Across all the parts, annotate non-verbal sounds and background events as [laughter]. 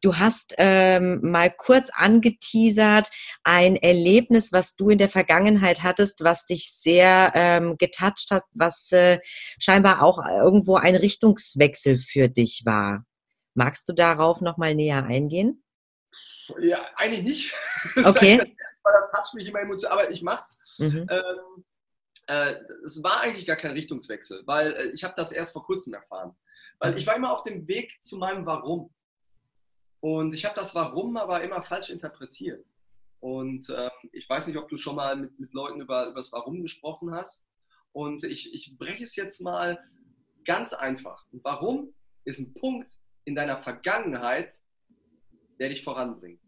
du hast ähm, mal kurz angeteasert, ein Erlebnis, was du in der Vergangenheit hattest, was dich sehr ähm, getoucht hat, was äh, scheinbar auch irgendwo ein Richtungswechsel für dich war. Magst du darauf nochmal näher eingehen? Ja, eigentlich nicht. [laughs] Okay. weil das toucht mich immer emotional, aber ich mach's. Mhm. Ähm, äh, es war eigentlich gar kein Richtungswechsel, weil äh, ich habe das erst vor kurzem erfahren. Weil ich war immer auf dem Weg zu meinem Warum. Und ich habe das Warum aber immer falsch interpretiert. Und ähm, ich weiß nicht, ob du schon mal mit, mit Leuten über, über das Warum gesprochen hast. Und ich, ich breche es jetzt mal ganz einfach. Warum ist ein Punkt in deiner Vergangenheit, der dich voranbringt.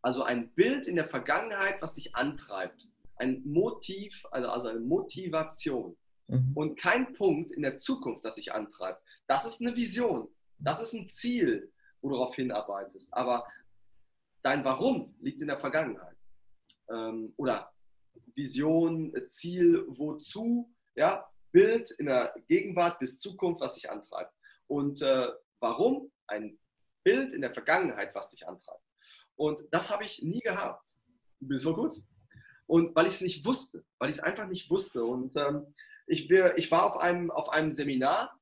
Also ein Bild in der Vergangenheit, was dich antreibt. Ein Motiv, also, also eine Motivation. Mhm. Und kein Punkt in der Zukunft, das dich antreibt. Das ist eine Vision. Das ist ein Ziel, wo du darauf hinarbeitest. Aber dein Warum liegt in der Vergangenheit. Ähm, oder Vision, Ziel, wozu, ja, Bild in der Gegenwart bis Zukunft, was dich antreibt. Und äh, warum? Ein Bild in der Vergangenheit, was dich antreibt. Und das habe ich nie gehabt, bis vor kurzem. Und weil ich es nicht wusste, weil ich es einfach nicht wusste. Und ähm, ich, wir, ich war auf einem, auf einem Seminar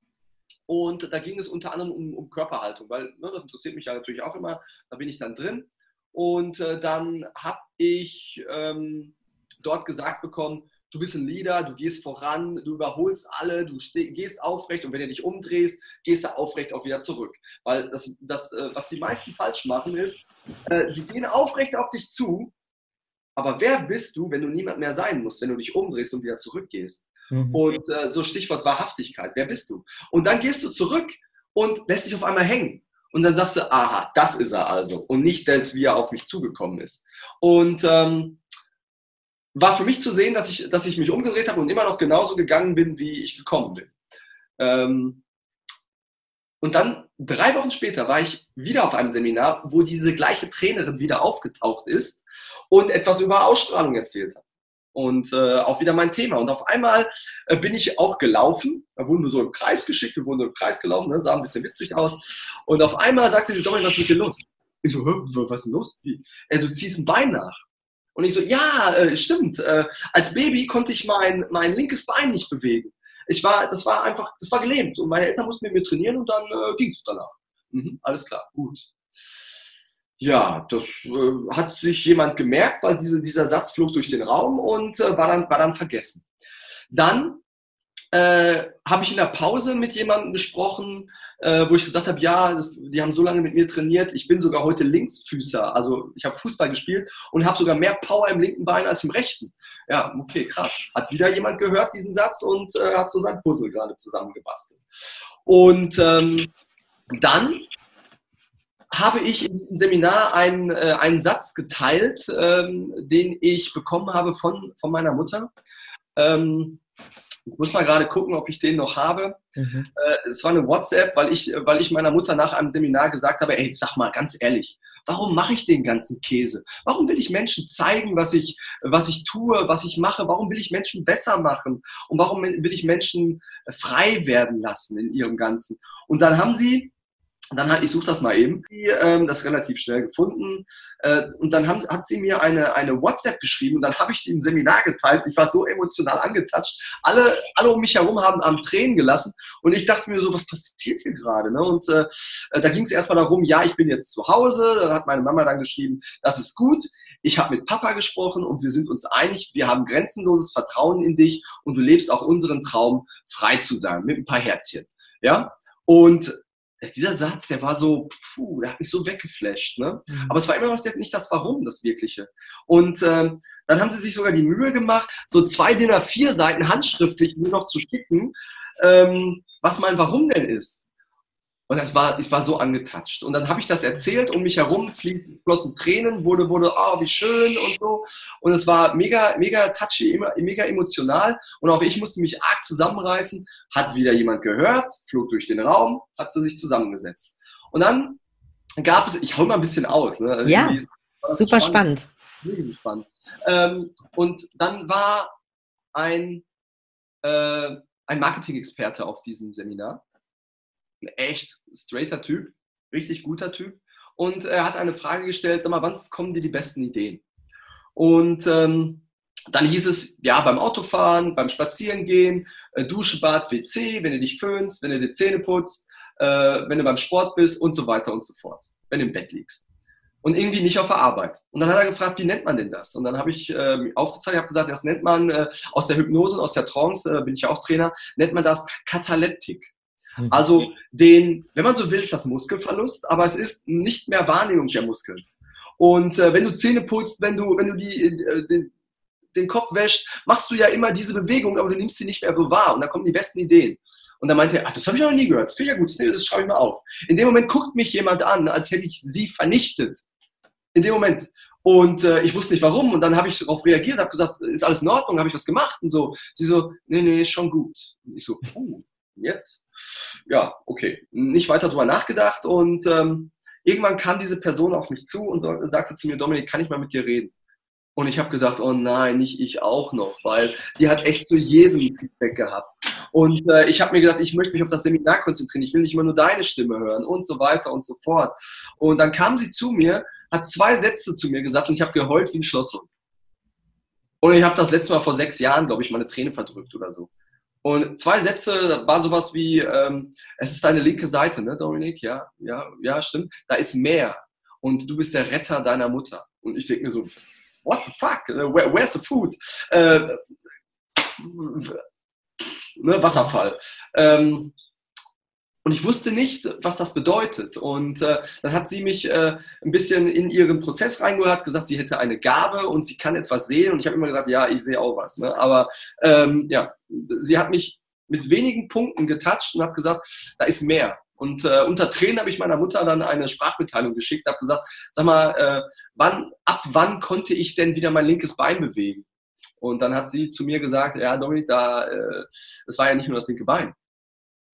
und da ging es unter anderem um, um Körperhaltung, weil ne, das interessiert mich ja natürlich auch immer. Da bin ich dann drin. Und äh, dann habe ich ähm, dort gesagt bekommen, du bist ein Leader, du gehst voran, du überholst alle, du gehst aufrecht und wenn du dich umdrehst, gehst du aufrecht auch wieder zurück. Weil das, das äh, was die meisten falsch machen, ist, äh, sie gehen aufrecht auf dich zu, aber wer bist du, wenn du niemand mehr sein musst, wenn du dich umdrehst und wieder zurückgehst? Mhm. Und äh, so Stichwort Wahrhaftigkeit, wer bist du? Und dann gehst du zurück und lässt dich auf einmal hängen. Und dann sagst du, aha, das ist er also. Und nicht das, wie er auf mich zugekommen ist. Und ähm, war für mich zu sehen, dass ich, dass ich mich umgedreht habe und immer noch genauso gegangen bin, wie ich gekommen bin. Ähm, und dann drei Wochen später war ich wieder auf einem Seminar, wo diese gleiche Trainerin wieder aufgetaucht ist und etwas über Ausstrahlung erzählt hat. Und äh, auch wieder mein Thema. Und auf einmal äh, bin ich auch gelaufen. Da wurden wir so im Kreis geschickt, wir wurden im Kreis gelaufen, ne, sah ein bisschen witzig aus. Und auf einmal sagte sie, Dominik, was ist mit dir los? Ich so, was ist denn los? Wie? Äh, du ziehst ein Bein nach. Und ich so, ja, äh, stimmt. Äh, als Baby konnte ich mein, mein linkes Bein nicht bewegen. Ich war, das war einfach, das war gelähmt. Und meine Eltern mussten mit mir trainieren und dann äh, ging es danach. Mhm, alles klar, gut. Ja, das äh, hat sich jemand gemerkt, weil diese, dieser Satz flog durch den Raum und äh, war, dann, war dann vergessen. Dann äh, habe ich in der Pause mit jemandem gesprochen, äh, wo ich gesagt habe, ja, das, die haben so lange mit mir trainiert, ich bin sogar heute Linksfüßer, also ich habe Fußball gespielt und habe sogar mehr Power im linken Bein als im rechten. Ja, okay, krass. Hat wieder jemand gehört diesen Satz und äh, hat so sein Puzzle gerade zusammengebastelt. Und ähm, dann habe ich in diesem Seminar einen, äh, einen Satz geteilt, ähm, den ich bekommen habe von, von meiner Mutter. Ähm, ich muss mal gerade gucken, ob ich den noch habe. Mhm. Äh, es war eine WhatsApp, weil ich, weil ich meiner Mutter nach einem Seminar gesagt habe, ey, sag mal ganz ehrlich, warum mache ich den ganzen Käse? Warum will ich Menschen zeigen, was ich, was ich tue, was ich mache? Warum will ich Menschen besser machen? Und warum will ich Menschen frei werden lassen in ihrem Ganzen? Und dann haben sie und dann hat, ich suche das mal eben, die, ähm, das relativ schnell gefunden. Äh, und dann haben, hat sie mir eine, eine WhatsApp geschrieben und dann habe ich die im Seminar geteilt. Ich war so emotional angetatscht. Alle, alle um mich herum haben am Tränen gelassen und ich dachte mir so, was passiert hier gerade? Ne? Und äh, da ging es erstmal darum, ja, ich bin jetzt zu Hause. Dann hat meine Mama dann geschrieben, das ist gut. Ich habe mit Papa gesprochen und wir sind uns einig, wir haben grenzenloses Vertrauen in dich und du lebst auch unseren Traum, frei zu sein, mit ein paar Herzchen. Ja, und dieser Satz, der war so, puh, der hat mich so weggeflasht. Ne? Mhm. Aber es war immer noch nicht das Warum, das Wirkliche. Und ähm, dann haben sie sich sogar die Mühe gemacht, so zwei DIN A4 Seiten handschriftlich nur noch zu schicken, ähm, was mein Warum denn ist. Und das war, ich war so angetatscht. Und dann habe ich das erzählt, um mich herum fließen, flossen Tränen, wurde, wurde, oh, wie schön und so. Und es war mega, mega touchy, mega emotional. Und auch ich musste mich arg zusammenreißen. Hat wieder jemand gehört, flog durch den Raum, hat sie sich zusammengesetzt. Und dann gab es, ich hau mal ein bisschen aus. Ne? Also ja, super spannend. spannend. spannend. Ähm, und dann war ein, äh, ein Marketing-Experte auf diesem Seminar ein echt straighter Typ, richtig guter Typ. und er hat eine Frage gestellt, sag mal, wann kommen dir die besten Ideen? Und ähm, dann hieß es, ja, beim Autofahren, beim Spazierengehen, äh, Dusche, Bad, WC, wenn du dich föhnst, wenn du die Zähne putzt, äh, wenn du beim Sport bist und so weiter und so fort, wenn du im Bett liegst. Und irgendwie nicht auf der Arbeit. Und dann hat er gefragt, wie nennt man denn das? Und dann habe ich äh, aufgezeigt, habe gesagt, das nennt man äh, aus der Hypnose und aus der Trance, äh, bin ich ja auch Trainer, nennt man das Kataleptik. Mhm. Also den, wenn man so will, ist das Muskelverlust, aber es ist nicht mehr Wahrnehmung der Muskeln. Und äh, wenn du Zähne putzt, wenn du, wenn du die, äh, den, den Kopf wäscht, machst du ja immer diese Bewegung, aber du nimmst sie nicht mehr so wahr. Und da kommen die besten Ideen. Und dann meinte er, ach, das habe ich noch nie gehört. Das finde ich ja gut, das schreibe ich mal auf. In dem Moment guckt mich jemand an, als hätte ich sie vernichtet. In dem Moment. Und äh, ich wusste nicht warum. Und dann habe ich darauf reagiert, habe gesagt, ist alles in Ordnung, habe ich was gemacht und so. Sie so, nee, nee, ist schon gut. Und ich so, uh, jetzt? Ja, okay. Nicht weiter drüber nachgedacht und ähm, irgendwann kam diese Person auf mich zu und sagte zu mir, Dominik, kann ich mal mit dir reden? Und ich habe gedacht, oh nein, nicht ich auch noch, weil die hat echt zu jedem Feedback gehabt. Und äh, ich habe mir gedacht, ich möchte mich auf das Seminar konzentrieren, ich will nicht immer nur deine Stimme hören und so weiter und so fort. Und dann kam sie zu mir, hat zwei Sätze zu mir gesagt und ich habe geheult wie ein Schlosshund. Und ich habe das letzte Mal vor sechs Jahren, glaube ich, meine Träne verdrückt oder so. Und zwei Sätze, das war sowas wie, ähm, es ist deine linke Seite, ne, Dominik? Ja, ja, ja, stimmt. Da ist mehr. Und du bist der Retter deiner Mutter. Und ich denke mir so, what the fuck? Uh, where, where's the food? Äh, ne, Wasserfall. Ähm, und ich wusste nicht, was das bedeutet. Und äh, dann hat sie mich äh, ein bisschen in ihren Prozess reingeholt, hat gesagt, sie hätte eine Gabe und sie kann etwas sehen. Und ich habe immer gesagt, ja, ich sehe auch was. Ne? Aber ähm, ja, sie hat mich mit wenigen Punkten getatscht und hat gesagt, da ist mehr. Und äh, unter Tränen habe ich meiner Mutter dann eine Sprachmitteilung geschickt, habe gesagt, sag mal, äh, wann, ab wann konnte ich denn wieder mein linkes Bein bewegen? Und dann hat sie zu mir gesagt, ja, Dominik, da, äh, das war ja nicht nur das linke Bein.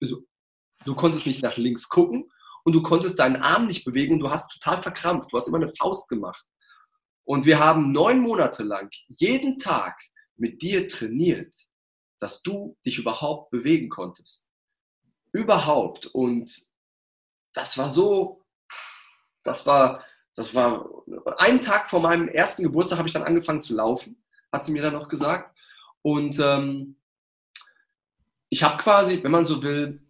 So, du konntest nicht nach links gucken und du konntest deinen Arm nicht bewegen und du hast total verkrampft. Du hast immer eine Faust gemacht. Und wir haben neun Monate lang jeden Tag mit dir trainiert, dass du dich überhaupt bewegen konntest überhaupt. Und das war so, das war, das war, einen Tag vor meinem ersten Geburtstag habe ich dann angefangen zu laufen, hat sie mir dann noch gesagt. Und ähm, ich habe quasi, wenn man so will,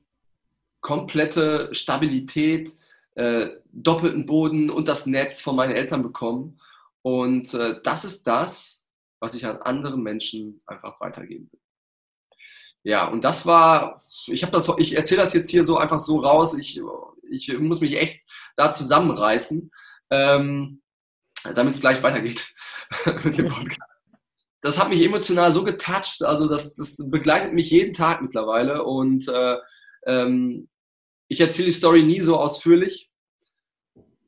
komplette Stabilität, äh, doppelten Boden und das Netz von meinen Eltern bekommen. Und äh, das ist das, was ich an andere Menschen einfach weitergeben will. Ja, und das war, ich habe das, ich erzähle das jetzt hier so einfach so raus. Ich, ich muss mich echt da zusammenreißen, ähm, damit es gleich weitergeht [laughs] mit dem Podcast. Das hat mich emotional so getoucht, also das, das begleitet mich jeden Tag mittlerweile und äh, ähm, ich erzähle die Story nie so ausführlich,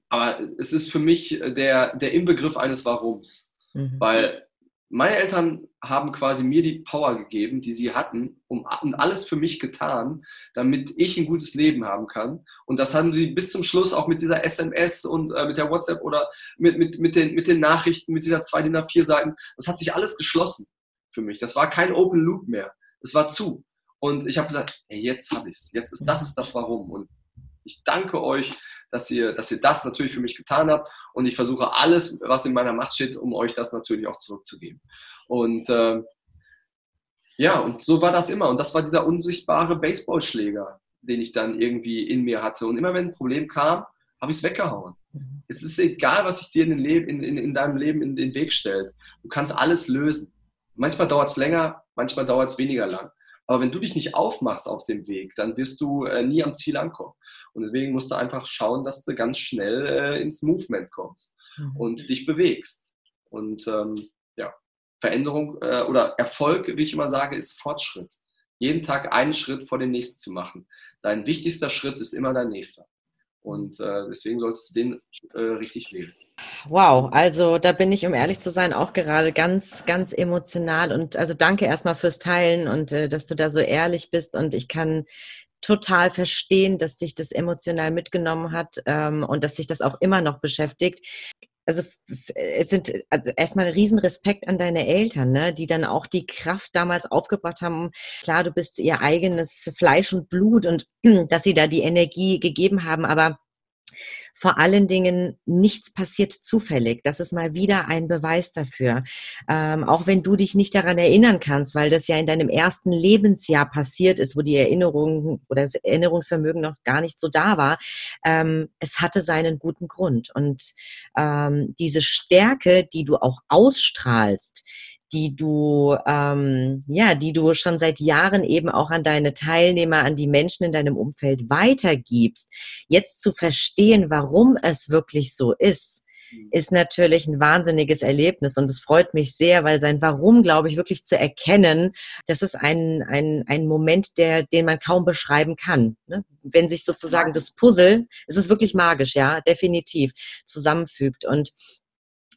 aber es ist für mich der, der Inbegriff eines Warums, mhm. weil meine Eltern haben quasi mir die Power gegeben, die sie hatten, um, und alles für mich getan, damit ich ein gutes Leben haben kann. Und das haben sie bis zum Schluss auch mit dieser SMS und äh, mit der WhatsApp oder mit, mit, mit, den, mit den Nachrichten, mit dieser zwei DIN A4 Seiten. Das hat sich alles geschlossen für mich. Das war kein Open Loop mehr. Es war zu. Und ich habe gesagt, hey, jetzt habe ich es. Jetzt ist das ist das Warum. Und ich danke euch, dass ihr, dass ihr das natürlich für mich getan habt und ich versuche alles, was in meiner Macht steht, um euch das natürlich auch zurückzugeben. Und äh, ja, und so war das immer. Und das war dieser unsichtbare Baseballschläger, den ich dann irgendwie in mir hatte. Und immer wenn ein Problem kam, habe ich es weggehauen. Mhm. Es ist egal, was sich dir in, in, in, in deinem Leben in den Weg stellt. Du kannst alles lösen. Manchmal dauert es länger, manchmal dauert es weniger lang. Aber wenn du dich nicht aufmachst auf dem Weg, dann wirst du äh, nie am Ziel ankommen. Und deswegen musst du einfach schauen, dass du ganz schnell äh, ins Movement kommst mhm. und dich bewegst. Und ähm, ja, Veränderung äh, oder Erfolg, wie ich immer sage, ist Fortschritt. Jeden Tag einen Schritt vor dem nächsten zu machen. Dein wichtigster Schritt ist immer dein nächster. Und äh, deswegen solltest du den äh, richtig wählen. Wow, also da bin ich, um ehrlich zu sein, auch gerade ganz, ganz emotional und also danke erstmal fürs Teilen und äh, dass du da so ehrlich bist und ich kann total verstehen, dass dich das emotional mitgenommen hat ähm, und dass dich das auch immer noch beschäftigt. Also es sind also erstmal Riesenrespekt an deine Eltern, ne, die dann auch die Kraft damals aufgebracht haben. Klar, du bist ihr eigenes Fleisch und Blut und [clears throat] dass sie da die Energie gegeben haben, aber vor allen Dingen nichts passiert zufällig. Das ist mal wieder ein Beweis dafür. Ähm, auch wenn du dich nicht daran erinnern kannst, weil das ja in deinem ersten Lebensjahr passiert ist, wo die Erinnerung oder das Erinnerungsvermögen noch gar nicht so da war. Ähm, es hatte seinen guten Grund. Und ähm, diese Stärke, die du auch ausstrahlst, die du, ähm, ja, die du schon seit Jahren eben auch an deine Teilnehmer, an die Menschen in deinem Umfeld weitergibst, jetzt zu verstehen, warum es wirklich so ist, mhm. ist natürlich ein wahnsinniges Erlebnis und es freut mich sehr, weil sein Warum, glaube ich, wirklich zu erkennen, das ist ein, ein, ein Moment, der, den man kaum beschreiben kann. Ne? Wenn sich sozusagen das Puzzle, es ist wirklich magisch, ja, definitiv, zusammenfügt. Und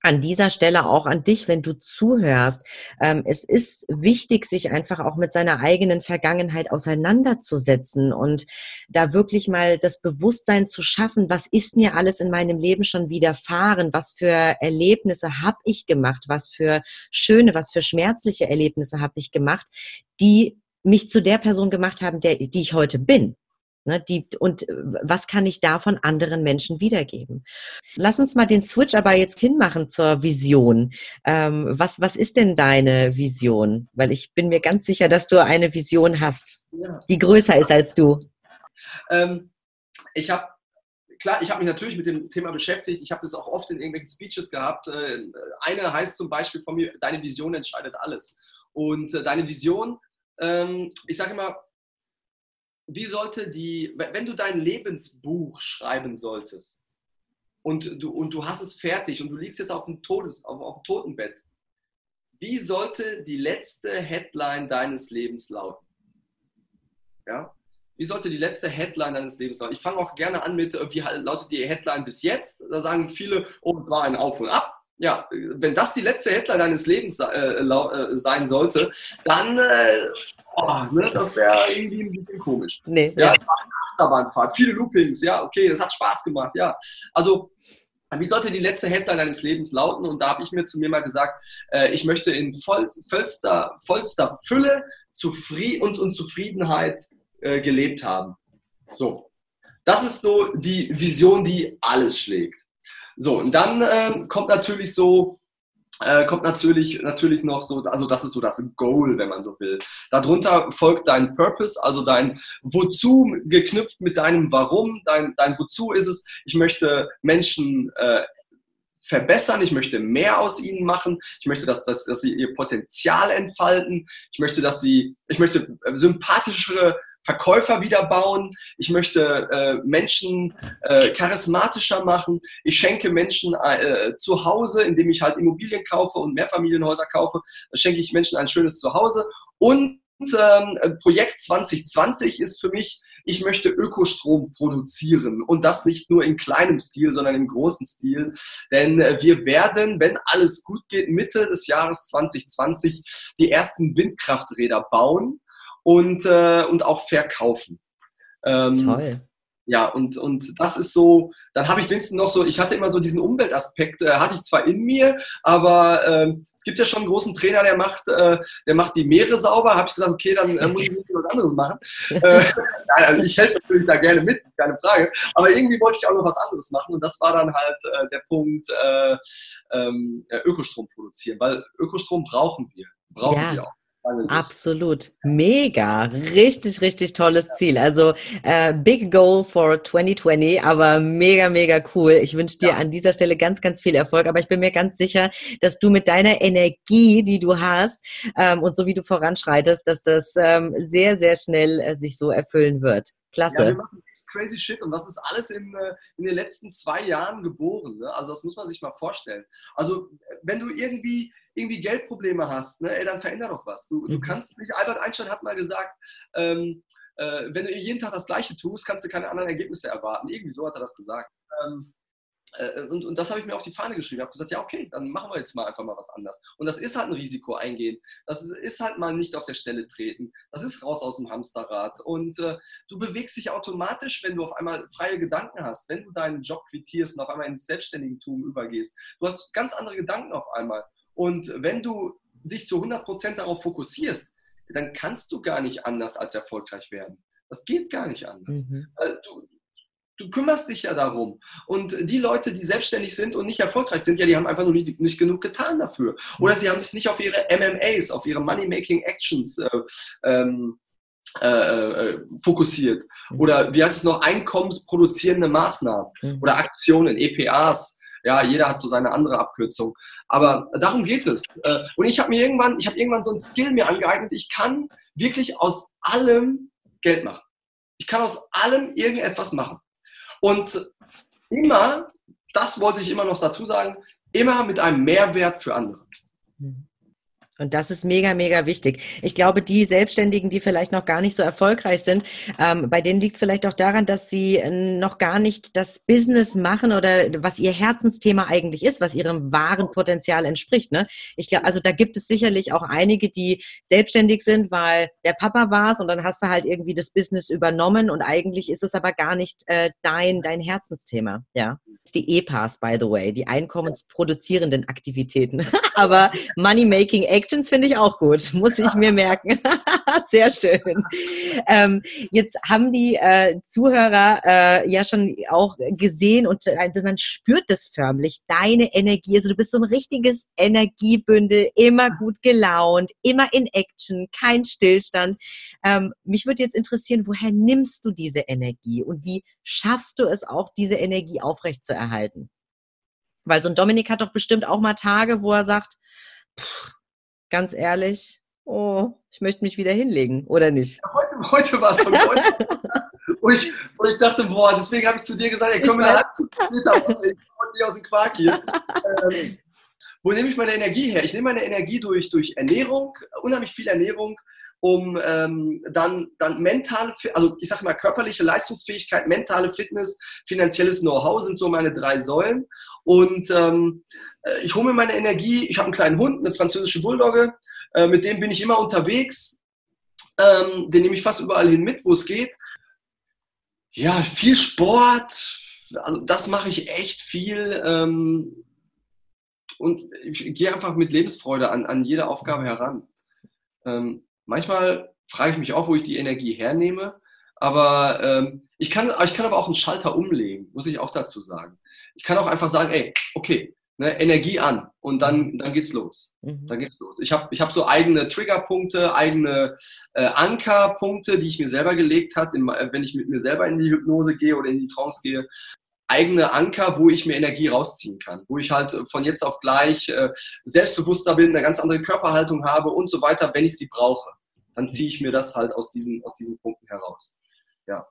an dieser Stelle auch an dich, wenn du zuhörst. Ähm, es ist wichtig, sich einfach auch mit seiner eigenen Vergangenheit auseinanderzusetzen und da wirklich mal das Bewusstsein zu schaffen, was ist mir alles in meinem Leben schon widerfahren, was für Erlebnisse habe ich gemacht, was für schöne, was für schmerzliche Erlebnisse habe ich gemacht, die mich zu der Person gemacht haben, der, die ich heute bin. Ne, die, und äh, was kann ich davon anderen Menschen wiedergeben? Lass uns mal den Switch aber jetzt hinmachen zur Vision. Ähm, was, was ist denn deine Vision? Weil ich bin mir ganz sicher, dass du eine Vision hast, ja. die größer ist als du. Ähm, ich habe klar, ich habe mich natürlich mit dem Thema beschäftigt. Ich habe das auch oft in irgendwelchen Speeches gehabt. Äh, eine heißt zum Beispiel von mir, deine Vision entscheidet alles. Und äh, deine Vision, ähm, ich sage immer, wie sollte die, wenn du dein Lebensbuch schreiben solltest und du, und du hast es fertig und du liegst jetzt auf dem, Todes, auf, auf dem Totenbett, wie sollte die letzte Headline deines Lebens lauten? Ja? Wie sollte die letzte Headline deines Lebens lauten? Ich fange auch gerne an mit, wie lautet die Headline bis jetzt? Da sagen viele, oh, es war ein Auf und Ab. Ja, wenn das die letzte Headline deines Lebens äh, äh, sein sollte, dann äh, oh, ne, das wäre irgendwie ein bisschen komisch. Nee, ja, ja. Achterbahnfahrt, viele Loopings, ja, okay, das hat Spaß gemacht, ja. Also, wie sollte die letzte Headline deines Lebens lauten? Und da habe ich mir zu mir mal gesagt, äh, ich möchte in voll, vollster, vollster Fülle Zufrieden und, und Zufriedenheit äh, gelebt haben. So. Das ist so die Vision, die alles schlägt. So, und dann äh, kommt natürlich so, äh, kommt natürlich, natürlich noch so, also das ist so das Goal, wenn man so will. Darunter folgt dein Purpose, also dein Wozu geknüpft mit deinem Warum. Dein, dein Wozu ist es, ich möchte Menschen äh, verbessern, ich möchte mehr aus ihnen machen, ich möchte, dass, dass, dass sie ihr Potenzial entfalten, ich möchte, dass sie, ich möchte sympathischere Verkäufer wieder bauen. Ich möchte äh, Menschen äh, charismatischer machen. Ich schenke Menschen äh, zu Hause, indem ich halt Immobilien kaufe und Mehrfamilienhäuser kaufe. Da schenke ich Menschen ein schönes Zuhause. Und ähm, Projekt 2020 ist für mich, ich möchte Ökostrom produzieren und das nicht nur in kleinem Stil, sondern im großen Stil. Denn äh, wir werden, wenn alles gut geht, Mitte des Jahres 2020 die ersten Windkrafträder bauen und, äh, und auch verkaufen. Ähm, Toll. Ja, und, und das ist so, dann habe ich wenigstens noch so, ich hatte immer so diesen Umweltaspekt, äh, hatte ich zwar in mir, aber äh, es gibt ja schon einen großen Trainer, der macht, äh, der macht die Meere sauber, habe ich gesagt, okay, dann äh, muss ich was anderes machen. [laughs] äh, also ich helfe natürlich da gerne mit, keine Frage, aber irgendwie wollte ich auch noch was anderes machen und das war dann halt äh, der Punkt äh, ähm, Ökostrom produzieren, weil Ökostrom brauchen wir, brauchen ja. wir auch. Absolut. Mega. Richtig, richtig tolles Ziel. Also äh, Big Goal for 2020, aber mega, mega cool. Ich wünsche dir ja. an dieser Stelle ganz, ganz viel Erfolg. Aber ich bin mir ganz sicher, dass du mit deiner Energie, die du hast ähm, und so wie du voranschreitest, dass das ähm, sehr, sehr schnell äh, sich so erfüllen wird. Klasse. Ja, crazy shit und was ist alles in, äh, in den letzten zwei Jahren geboren. Ne? Also das muss man sich mal vorstellen. Also wenn du irgendwie, irgendwie Geldprobleme hast, ne, ey, dann veränder doch was. Du, du mhm. kannst nicht, Albert Einstein hat mal gesagt, ähm, äh, wenn du jeden Tag das Gleiche tust, kannst du keine anderen Ergebnisse erwarten. Irgendwie so hat er das gesagt. Ähm, äh, und, und das habe ich mir auf die Fahne geschrieben. Ich habe gesagt, ja, okay, dann machen wir jetzt mal einfach mal was anders. Und das ist halt ein Risiko eingehen. Das ist, halt mal nicht auf der Stelle treten. Das ist raus aus dem Hamsterrad. Und äh, du bewegst dich automatisch, wenn du auf einmal freie Gedanken hast, wenn du deinen Job quittierst und auf einmal ins Selbstständigentum übergehst. Du hast ganz andere Gedanken auf einmal. Und wenn du dich zu 100% darauf fokussierst, dann kannst du gar nicht anders als erfolgreich werden. Das geht gar nicht anders. Mhm. Du, Du kümmerst dich ja darum. Und die Leute, die selbstständig sind und nicht erfolgreich sind, ja, die haben einfach nur nicht, nicht genug getan dafür. Oder sie haben sich nicht auf ihre MMAs, auf ihre Money-Making Actions äh, ähm, äh, äh, fokussiert. Mhm. Oder wie heißt es noch, einkommensproduzierende Maßnahmen mhm. oder Aktionen, EPAs. Ja, jeder hat so seine andere Abkürzung. Aber darum geht es. Äh, und ich habe mir irgendwann, ich habe irgendwann so ein Skill mir angeeignet. Ich kann wirklich aus allem Geld machen. Ich kann aus allem irgendetwas machen. Und immer, das wollte ich immer noch dazu sagen, immer mit einem Mehrwert für andere. Mhm. Und das ist mega, mega wichtig. Ich glaube, die Selbstständigen, die vielleicht noch gar nicht so erfolgreich sind, ähm, bei denen liegt es vielleicht auch daran, dass sie äh, noch gar nicht das Business machen oder was ihr Herzensthema eigentlich ist, was ihrem wahren Potenzial entspricht. Ne? Ich glaube, also da gibt es sicherlich auch einige, die selbstständig sind, weil der Papa war es und dann hast du halt irgendwie das Business übernommen und eigentlich ist es aber gar nicht äh, dein, dein Herzensthema. Ja. Das ist die EPAs, by the way, die einkommensproduzierenden Aktivitäten. [laughs] aber Money Making Act Questions finde ich auch gut, [laughs] muss ich mir merken. [laughs] Sehr schön. Ähm, jetzt haben die äh, Zuhörer äh, ja schon auch gesehen und äh, man spürt das förmlich, deine Energie. Also du bist so ein richtiges Energiebündel, immer gut gelaunt, immer in Action, kein Stillstand. Ähm, mich würde jetzt interessieren, woher nimmst du diese Energie und wie schaffst du es auch, diese Energie aufrechtzuerhalten? Weil so ein Dominik hat doch bestimmt auch mal Tage, wo er sagt, pff, ganz ehrlich, oh, ich möchte mich wieder hinlegen, oder nicht? Heute, heute war es von heute. und, ich, und ich dachte, boah, deswegen habe ich zu dir gesagt, ey, können wir eine ich wollte nicht aus dem Quark hier. ähm, wo nehme ich meine Energie her? Ich nehme meine Energie durch, durch Ernährung, unheimlich viel Ernährung, um ähm, dann, dann mentale, also ich sage mal körperliche Leistungsfähigkeit, mentale Fitness, finanzielles Know-how sind so meine drei Säulen. Und ähm, äh, ich hole mir meine Energie, ich habe einen kleinen Hund, eine französische Bulldogge, äh, mit dem bin ich immer unterwegs. Ähm, den nehme ich fast überall hin mit, wo es geht. Ja, viel Sport, also das mache ich echt viel. Ähm, und ich gehe einfach mit Lebensfreude an, an jede Aufgabe heran. Ähm, manchmal frage ich mich auch, wo ich die Energie hernehme. Aber ähm, ich, kann, ich kann aber auch einen Schalter umlegen, muss ich auch dazu sagen. Ich kann auch einfach sagen, ey, okay, ne, Energie an und dann, dann geht's los. Mhm. Dann geht's los. Ich habe ich hab so eigene Triggerpunkte, eigene äh, Ankerpunkte, die ich mir selber gelegt habe, wenn ich mit mir selber in die Hypnose gehe oder in die Trance gehe. Eigene Anker, wo ich mir Energie rausziehen kann, wo ich halt von jetzt auf gleich äh, selbstbewusster bin, eine ganz andere Körperhaltung habe und so weiter, wenn ich sie brauche. Dann ziehe ich mir das halt aus diesen, aus diesen Punkten heraus. Ja.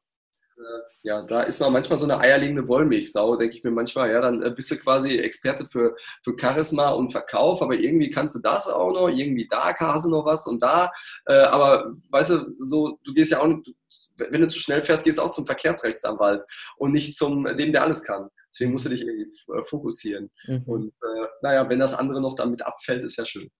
Äh, ja, da ist man manchmal so eine eierlegende Wollmilchsau, denke ich mir manchmal. Ja, dann äh, bist du quasi Experte für, für Charisma und Verkauf, aber irgendwie kannst du das auch noch, irgendwie da hast du noch was und da. Äh, aber weißt du, so, du gehst ja auch nicht, wenn du zu schnell fährst, gehst du auch zum Verkehrsrechtsanwalt und nicht zum dem, der alles kann. Deswegen musst du dich irgendwie fokussieren. Mhm. Und äh, naja, wenn das andere noch damit abfällt, ist ja schön.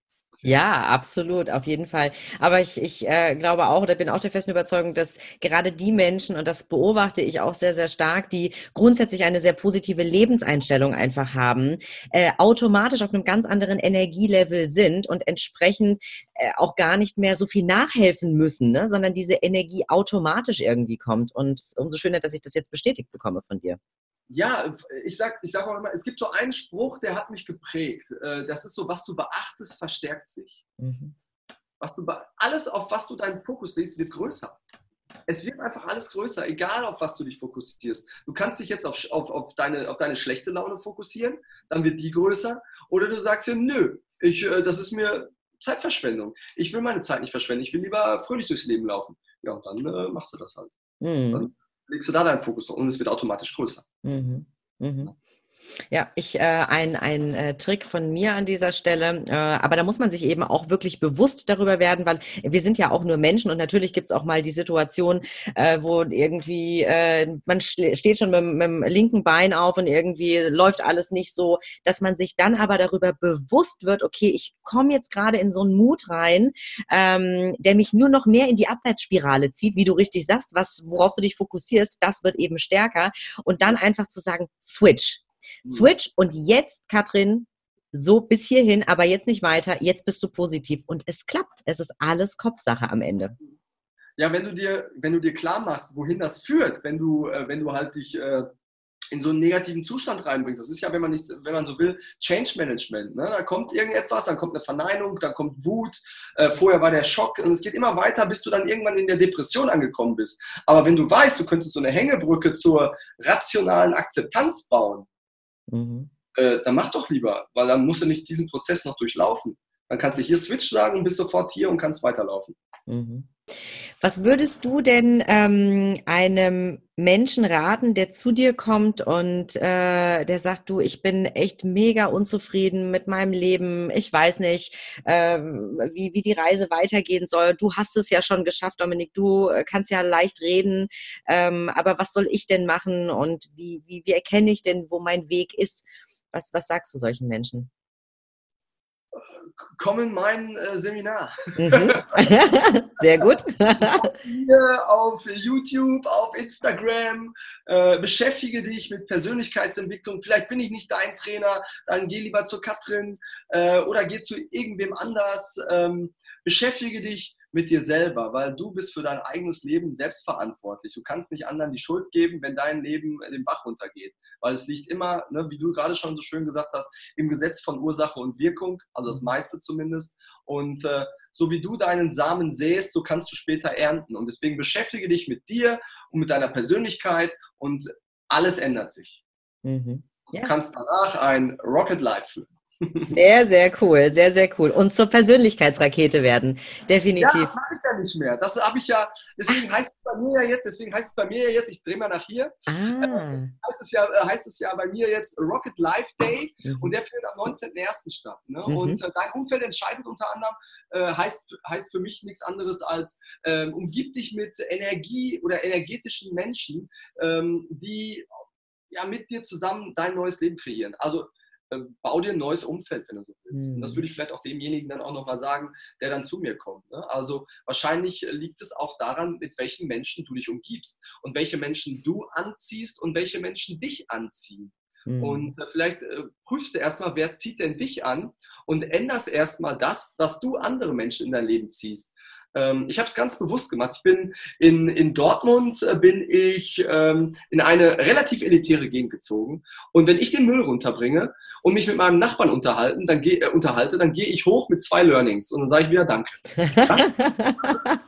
Ja, absolut, auf jeden Fall. Aber ich, ich äh, glaube auch oder bin auch der festen Überzeugung, dass gerade die Menschen, und das beobachte ich auch sehr, sehr stark, die grundsätzlich eine sehr positive Lebenseinstellung einfach haben, äh, automatisch auf einem ganz anderen Energielevel sind und entsprechend äh, auch gar nicht mehr so viel nachhelfen müssen, ne? sondern diese Energie automatisch irgendwie kommt. Und umso schöner, dass ich das jetzt bestätigt bekomme von dir ja, ich sag, ich sag auch immer, es gibt so einen Spruch, der hat mich geprägt. Äh, das ist so, was du beachtest, verstärkt sich. Mhm. Was du alles, auf was du deinen Fokus legst, wird größer. Es wird einfach alles größer, egal auf was du dich fokussierst. Du kannst dich jetzt auf, auf, auf, deine, auf deine schlechte Laune fokussieren, dann wird die größer. Oder du sagst dir, nö, ich, äh, das ist mir Zeitverschwendung. Ich will meine Zeit nicht verschwenden. Ich will lieber fröhlich durchs Leben laufen. Ja, und dann äh, machst du das halt. Mhm. Dann legst du da deinen Fokus drauf und es wird automatisch größer. Mhm. Mhm. Ja, ich äh, ein, ein äh, Trick von mir an dieser Stelle, äh, aber da muss man sich eben auch wirklich bewusst darüber werden, weil wir sind ja auch nur Menschen und natürlich gibt's auch mal die Situation, äh, wo irgendwie äh, man steht schon mit, mit dem linken Bein auf und irgendwie läuft alles nicht so, dass man sich dann aber darüber bewusst wird, okay, ich komme jetzt gerade in so einen Mut rein, ähm, der mich nur noch mehr in die Abwärtsspirale zieht, wie du richtig sagst, was worauf du dich fokussierst, das wird eben stärker und dann einfach zu sagen, switch. Switch und jetzt, Katrin, so bis hierhin, aber jetzt nicht weiter, jetzt bist du positiv und es klappt. Es ist alles Kopfsache am Ende. ja, wenn du dir, wenn du dir klar machst, wohin das führt, wenn du, äh, wenn du halt dich äh, in so einen negativen Zustand reinbringst. Das ist ja, wenn man, nicht, wenn man so will, Change Management. Ne? Da kommt irgendetwas, dann kommt eine Verneinung, dann kommt Wut, äh, vorher war der Schock und es geht immer weiter, bis du dann irgendwann in der Depression angekommen bist. Aber wenn du weißt, du könntest so eine Hängebrücke zur rationalen Akzeptanz bauen, mhm. äh, dann mach doch lieber, weil dann musst du nicht diesen Prozess noch durchlaufen. Dann kannst du hier Switch sagen und bist sofort hier und kannst weiterlaufen. Mhm. Was würdest du denn ähm, einem Menschen raten, der zu dir kommt und äh, der sagt, du, ich bin echt mega unzufrieden mit meinem Leben, ich weiß nicht, äh, wie, wie die Reise weitergehen soll. Du hast es ja schon geschafft, Dominik, du äh, kannst ja leicht reden, ähm, aber was soll ich denn machen und wie, wie, wie erkenne ich denn, wo mein Weg ist? Was, was sagst du solchen Menschen? Komm in mein äh, Seminar. Mhm. [laughs] Sehr gut. Hier auf YouTube, auf Instagram, äh, beschäftige dich mit Persönlichkeitsentwicklung. Vielleicht bin ich nicht dein Trainer, dann geh lieber zu Katrin äh, oder geh zu irgendwem anders. Ähm, beschäftige dich mit dir selber, weil du bist für dein eigenes Leben selbstverantwortlich. Du kannst nicht anderen die Schuld geben, wenn dein Leben den Bach runtergeht, weil es liegt immer, ne, wie du gerade schon so schön gesagt hast, im Gesetz von Ursache und Wirkung, also das mhm. meiste zumindest. Und äh, so wie du deinen Samen säst, so kannst du später ernten. Und deswegen beschäftige dich mit dir und mit deiner Persönlichkeit und alles ändert sich. Mhm. Ja. Du kannst danach ein Rocket Life führen. Sehr, sehr cool, sehr, sehr cool. Und zur Persönlichkeitsrakete werden, definitiv. Ja, das mache ich ja nicht mehr. Das habe ich ja, deswegen heißt es bei mir ja jetzt, deswegen heißt es bei mir ja jetzt, ich drehe mal nach hier, ah. äh, heißt, es ja, äh, heißt es ja bei mir jetzt Rocket Life Day mhm. und der findet am 19.01. statt. Ne? Mhm. Und äh, dein Umfeld entscheidet unter anderem, äh, heißt, heißt für mich nichts anderes als, ähm, umgib dich mit Energie oder energetischen Menschen, ähm, die ja mit dir zusammen dein neues Leben kreieren. Also ähm, bau dir ein neues Umfeld, wenn du so willst. Mhm. Und das mhm. würde ich vielleicht auch demjenigen dann auch nochmal sagen, der dann zu mir kommt. Ne? Also wahrscheinlich liegt es auch daran, mit welchen Menschen du dich umgibst und welche Menschen du anziehst und welche Menschen dich anziehen. Mhm. Und äh, vielleicht äh, prüfst du erstmal, wer zieht denn dich an und änderst erstmal das, dass du andere Menschen in dein Leben ziehst. Ähm, ich habe es ganz bewusst gemacht. Ich bin in, in Dortmund, äh, bin ich ähm, in eine relativ elitäre Gegend gezogen. Und wenn ich den Müll runterbringe und mich mit meinem Nachbarn unterhalten, dann geh, äh, unterhalte, dann gehe ich hoch mit zwei Learnings und dann sage ich wieder Danke. [laughs]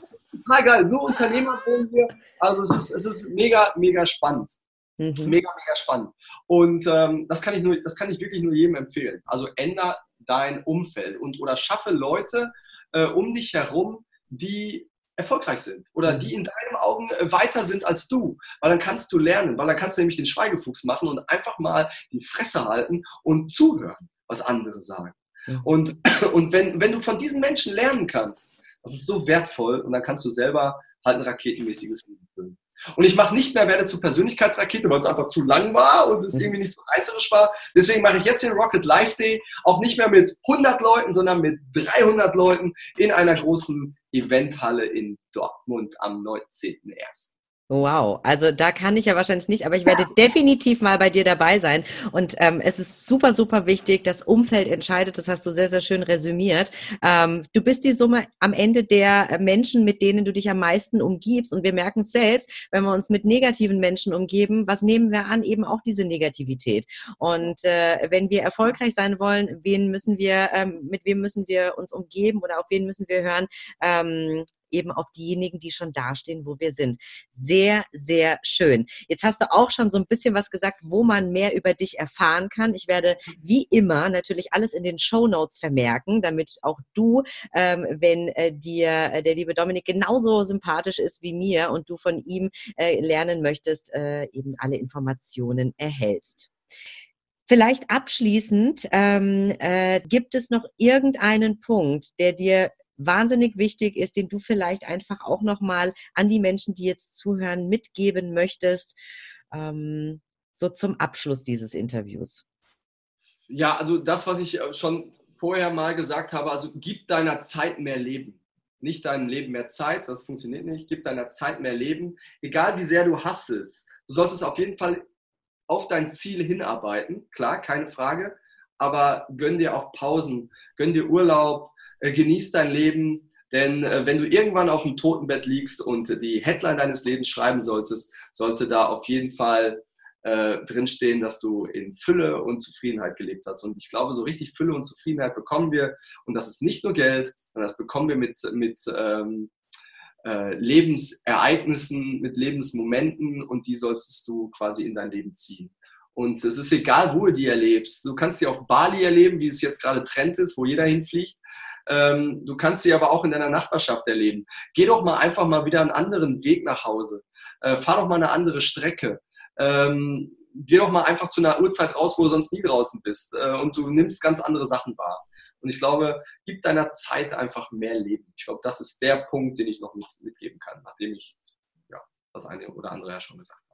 Total geil, nur Unternehmer hier. Also es ist, es ist mega, mega spannend. Mhm. Mega, mega spannend. Und ähm, das, kann ich nur, das kann ich wirklich nur jedem empfehlen. Also änder dein Umfeld und oder schaffe Leute äh, um dich herum, die erfolgreich sind oder die in deinen Augen äh, weiter sind als du, weil dann kannst du lernen, weil dann kannst du nämlich den Schweigefuchs machen und einfach mal die Fresse halten und zuhören, was andere sagen. Ja. Und, [clears throat] und wenn, wenn du von diesen Menschen lernen kannst, das ist so wertvoll und dann kannst du selber halt ein raketenmäßiges Leben führen. Und ich mache nicht mehr Werde zur Persönlichkeitsrakete, weil es einfach zu lang war und es mhm. irgendwie nicht so reißerisch war. Deswegen mache ich jetzt den Rocket Life Day auch nicht mehr mit 100 Leuten, sondern mit 300 Leuten in einer großen Eventhalle in Dortmund am 19.01. Wow, also da kann ich ja wahrscheinlich nicht, aber ich werde definitiv mal bei dir dabei sein. Und ähm, es ist super, super wichtig, das Umfeld entscheidet, das hast du sehr, sehr schön resümiert. Ähm, du bist die Summe am Ende der Menschen, mit denen du dich am meisten umgibst. Und wir merken es selbst, wenn wir uns mit negativen Menschen umgeben, was nehmen wir an? Eben auch diese Negativität. Und äh, wenn wir erfolgreich sein wollen, wen müssen wir, ähm, mit wem müssen wir uns umgeben oder auf wen müssen wir hören? Eben auf diejenigen, die schon dastehen, wo wir sind. Sehr, sehr schön. Jetzt hast du auch schon so ein bisschen was gesagt, wo man mehr über dich erfahren kann. Ich werde wie immer natürlich alles in den Show Notes vermerken, damit auch du, ähm, wenn äh, dir äh, der liebe Dominik genauso sympathisch ist wie mir und du von ihm äh, lernen möchtest, äh, eben alle Informationen erhältst. Vielleicht abschließend, ähm, äh, gibt es noch irgendeinen Punkt, der dir wahnsinnig wichtig ist, den du vielleicht einfach auch nochmal an die Menschen, die jetzt zuhören, mitgeben möchtest, ähm, so zum Abschluss dieses Interviews? Ja, also das, was ich äh, schon vorher mal gesagt habe, also gib deiner Zeit mehr Leben. Nicht deinem Leben mehr Zeit, das funktioniert nicht. Gib deiner Zeit mehr Leben. Egal wie sehr du hasselst, du solltest auf jeden Fall auf dein Ziel hinarbeiten. Klar, keine Frage. Aber gönn dir auch Pausen, gönn dir Urlaub, genieß dein Leben, Denn äh, wenn du irgendwann auf dem Totenbett liegst und die Headline deines Lebens schreiben solltest, sollte da auf jeden Fall äh, drinstehen, dass du in Fülle und Zufriedenheit gelebt hast. Und ich glaube, so richtig Fülle und Zufriedenheit bekommen wir. Und das ist nicht nur Geld, sondern das bekommen wir mit, mit ähm, äh, Lebensereignissen, mit Lebensmomenten und die solltest du quasi in dein Leben ziehen. Und es ist egal, wo du die erlebst. Du kannst sie auf Bali erleben, wie es jetzt gerade Trend ist, wo jeder hinfliegt. Ähm, du kannst sie aber auch in deiner Nachbarschaft erleben. Geh doch mal einfach mal wieder einen anderen Weg nach Hause. Äh, fahr doch mal eine andere Strecke ähm, geh doch mal einfach zu einer Uhrzeit raus, wo du sonst nie draußen bist äh, und du nimmst ganz andere Sachen wahr. Und ich glaube, gib deiner Zeit einfach mehr Leben. Ich glaube, das ist der Punkt, den ich noch mit, mitgeben kann, nachdem ich ja, das eine oder andere ja schon gesagt habe.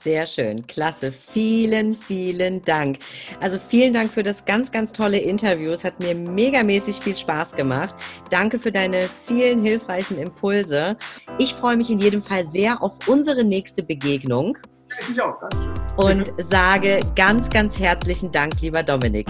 Sehr schön, klasse. Vielen, vielen Dank. Also vielen Dank für das ganz, ganz tolle Interview. Es hat mir megamäßig viel Spaß gemacht. Danke für deine vielen hilfreichen Impulse. Ich freue mich in jedem Fall sehr auf unsere nächste Begegnung. Ich auch, danke. Und sage ganz, ganz herzlichen Dank, lieber Dominik.